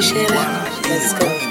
Shaylan, let's go.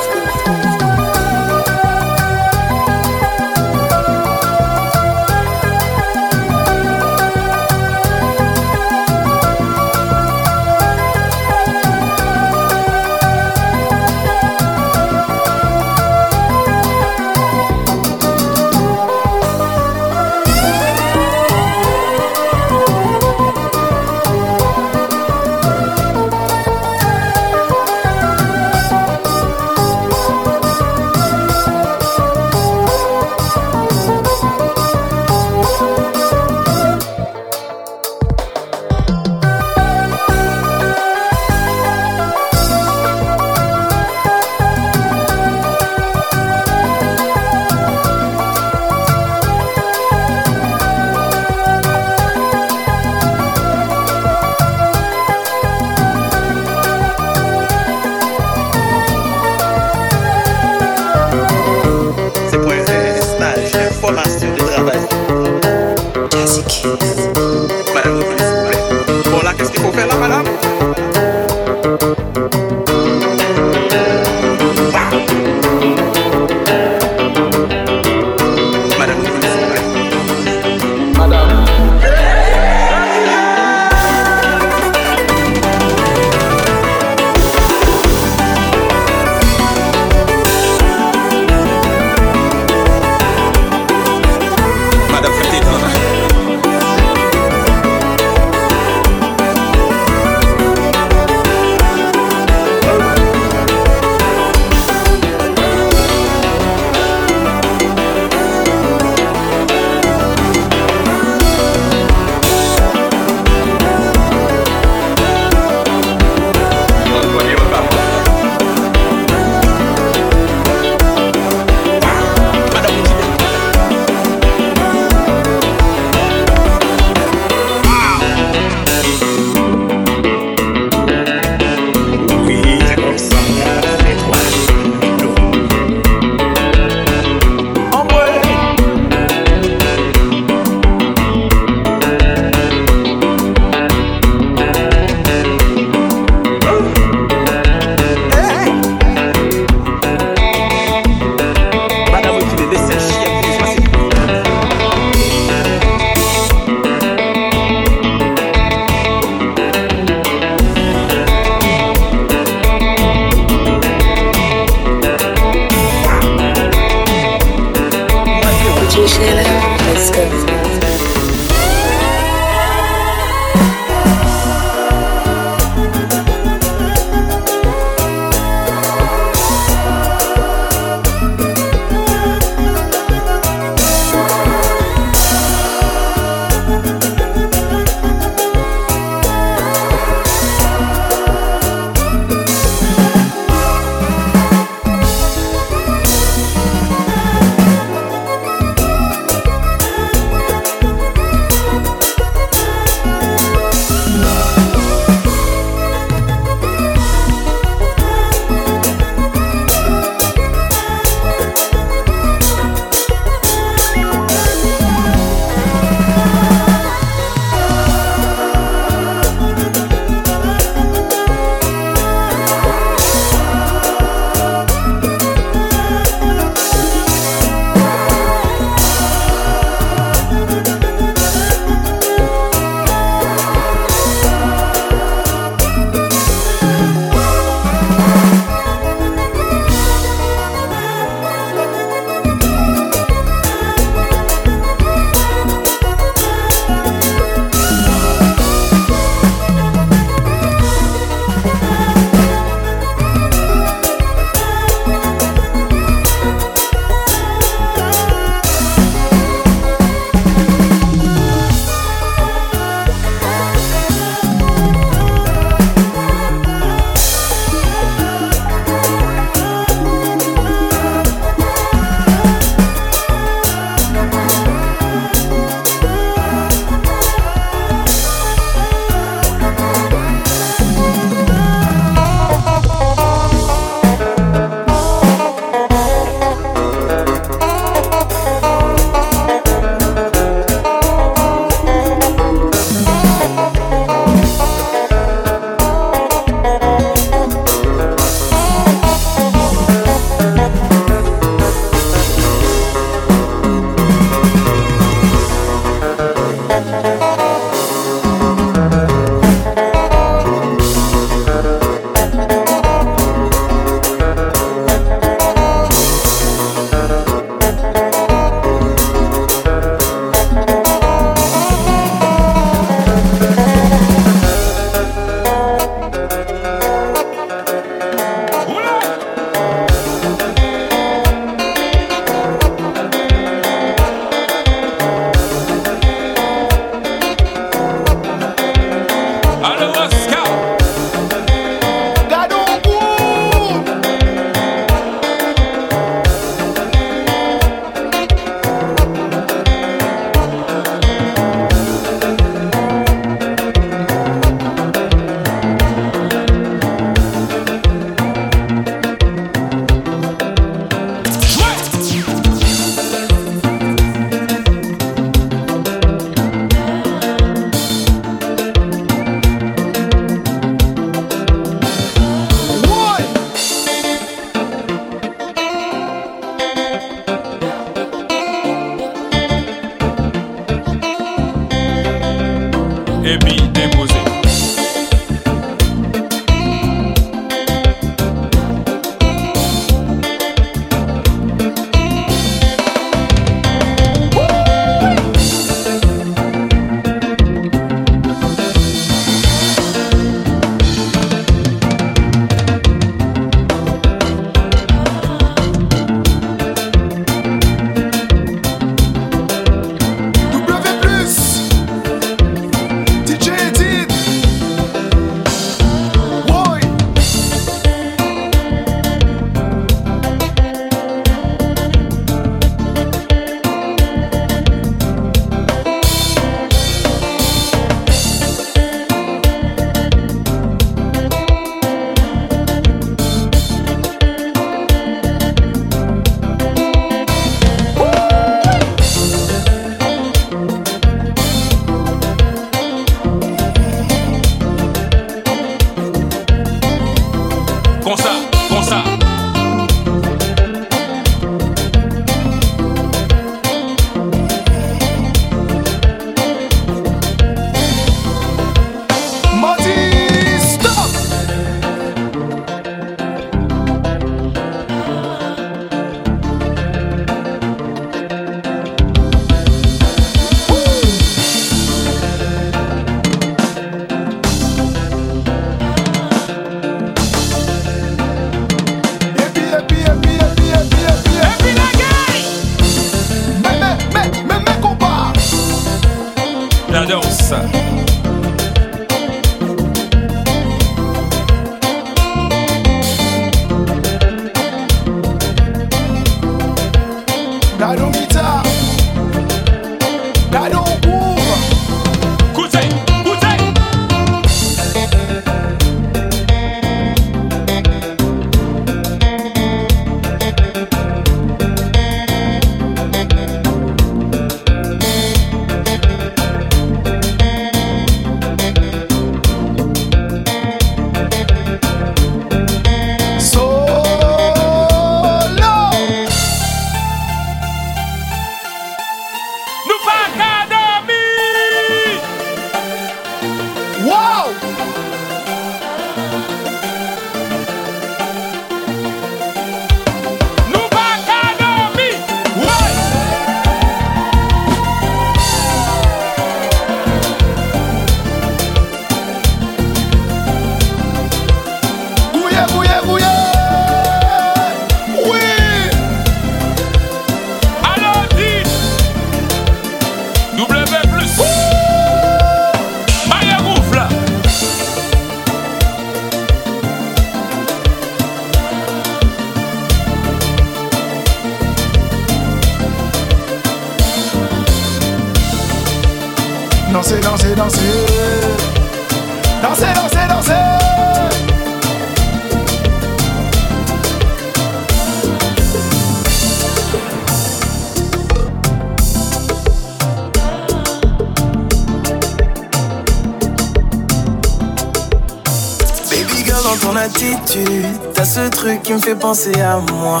t'as ce truc qui me fait penser à moi.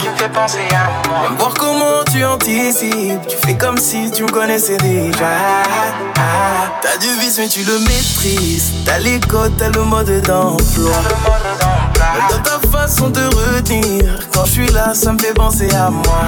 Voir comment tu anticipes, tu fais comme si tu me connaissais déjà. T'as du vice mais tu le maîtrises, t'as les codes, t'as le mode d'emploi. Dans ta façon de retenir, quand je suis là, ça me fait penser à moi.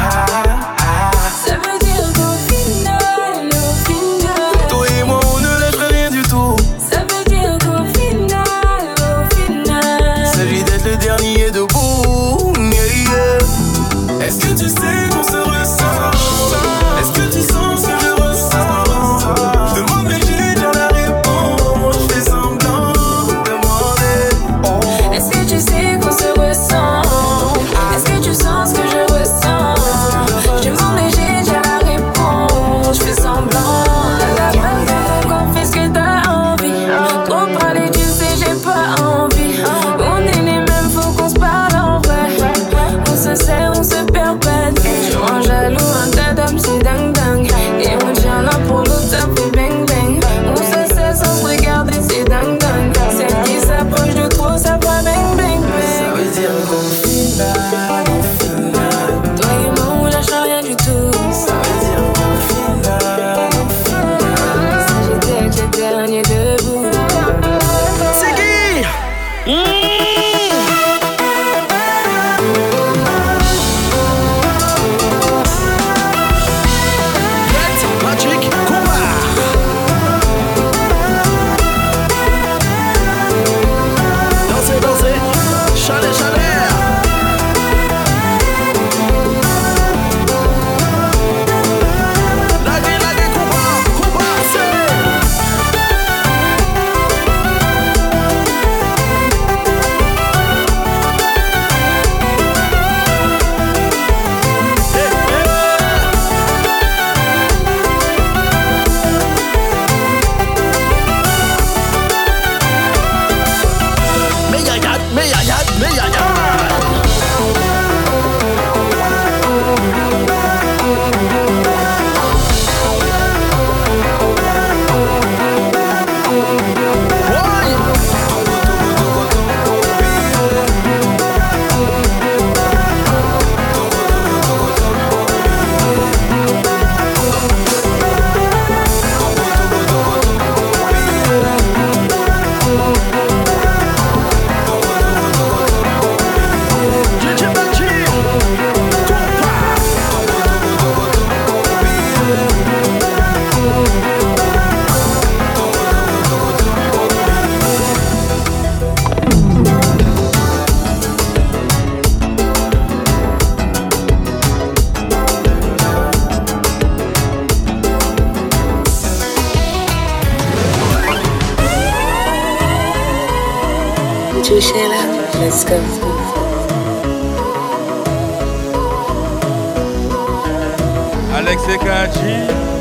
secadinho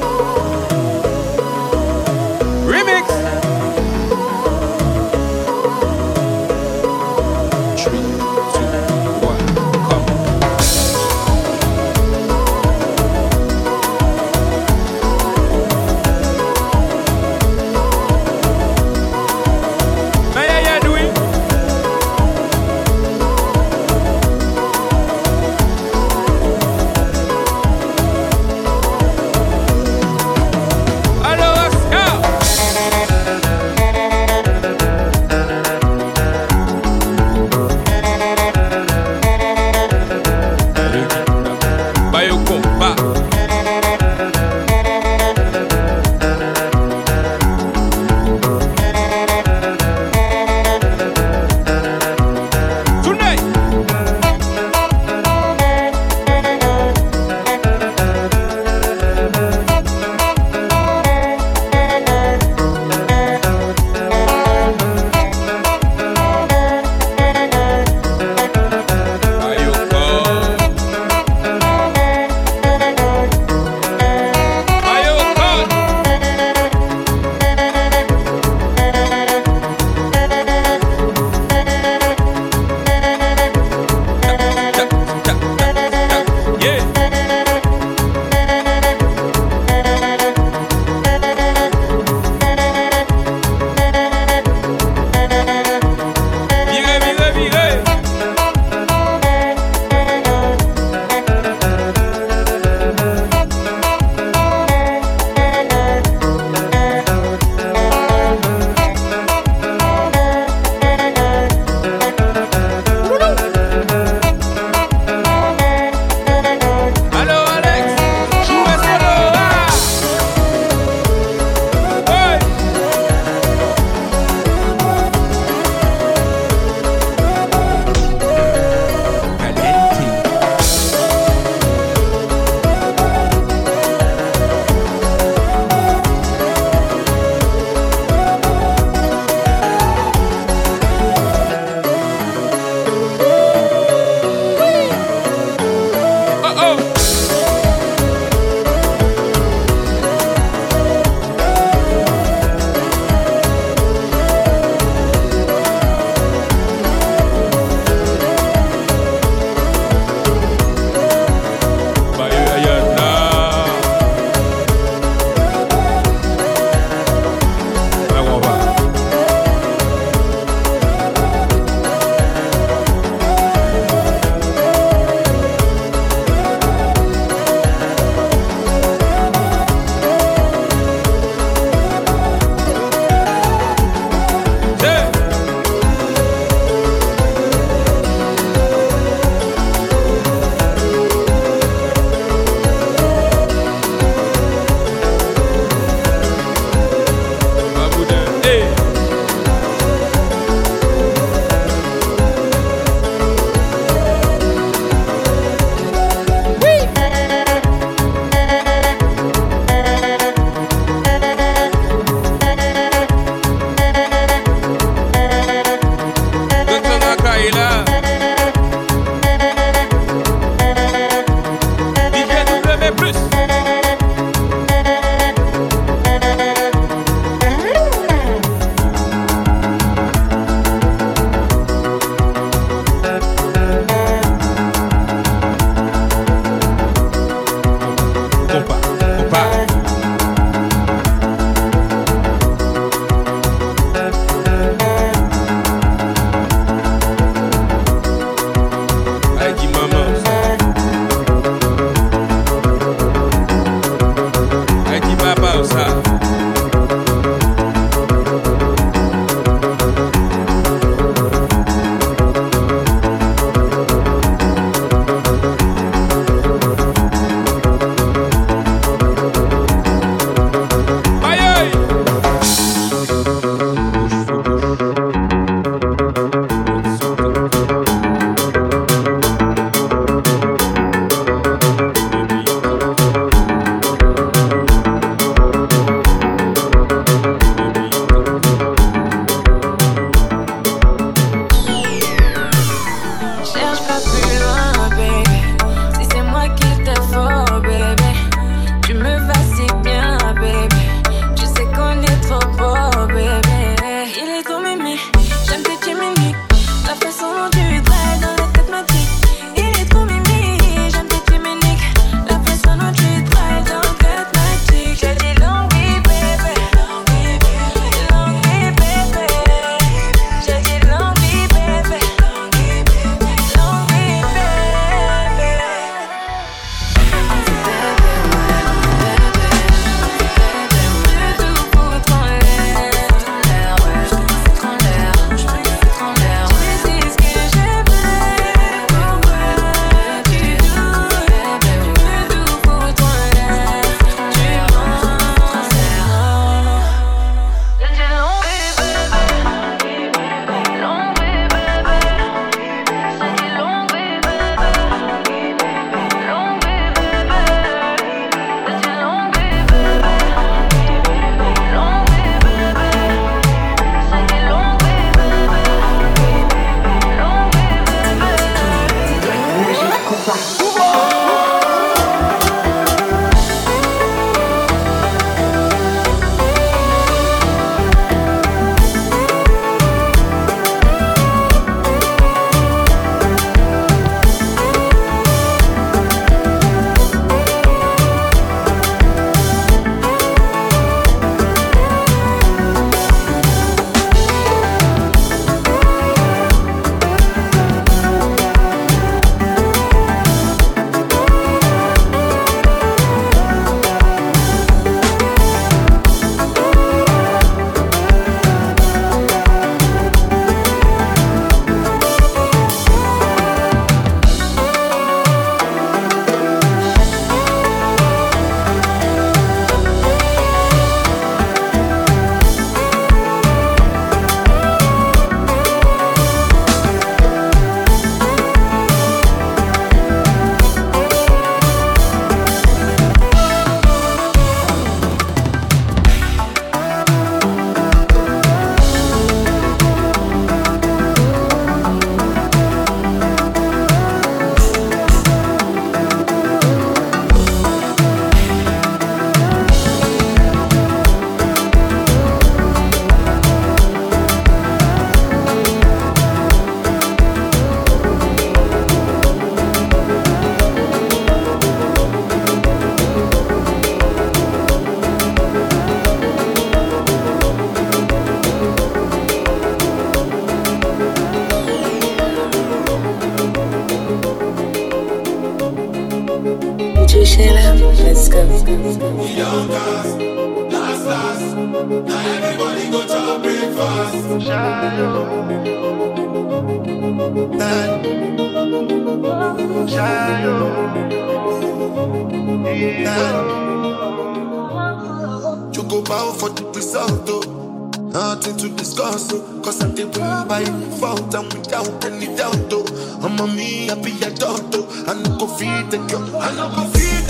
Bow for the result, oh. Nothing to discuss, oh. Cause I did win by and without any doubt, oh. I'm a me, I be a dot, oh. I no go feed the girl, I no go feed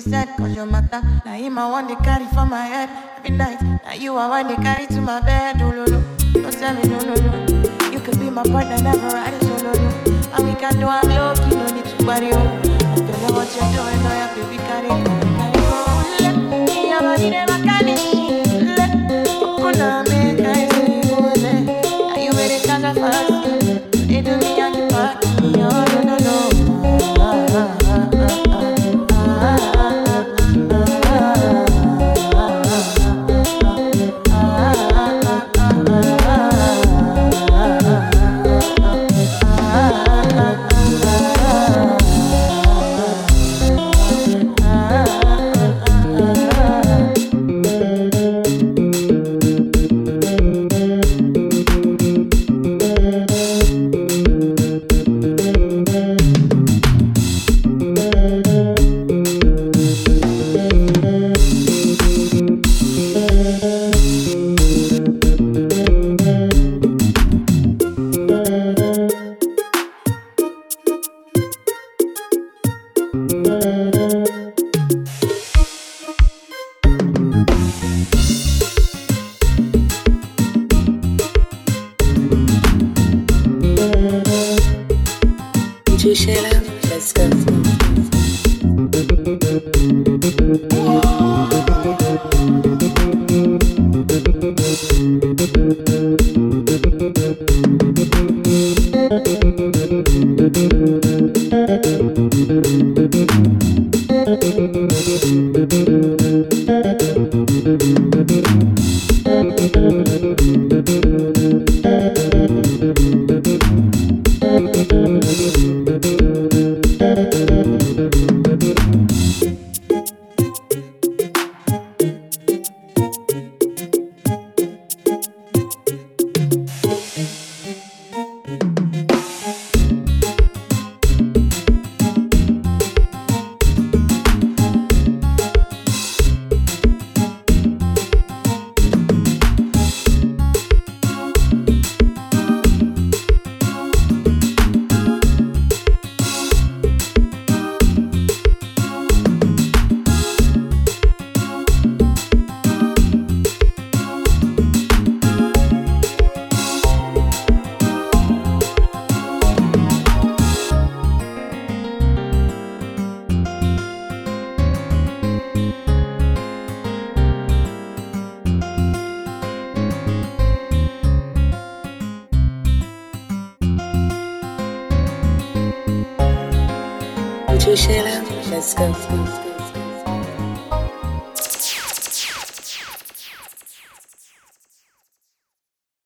said, cause your matter. Now him I want to carry for my head every night. Now you I want to carry to my bed. Oh, no, no. Don't tell me no, no, no. You could be my partner, never ride it solo, no. And we can do our low, you don't need to worry, oh. I don't know what you're doing, oh, yeah, baby, carry carry go. Let me have a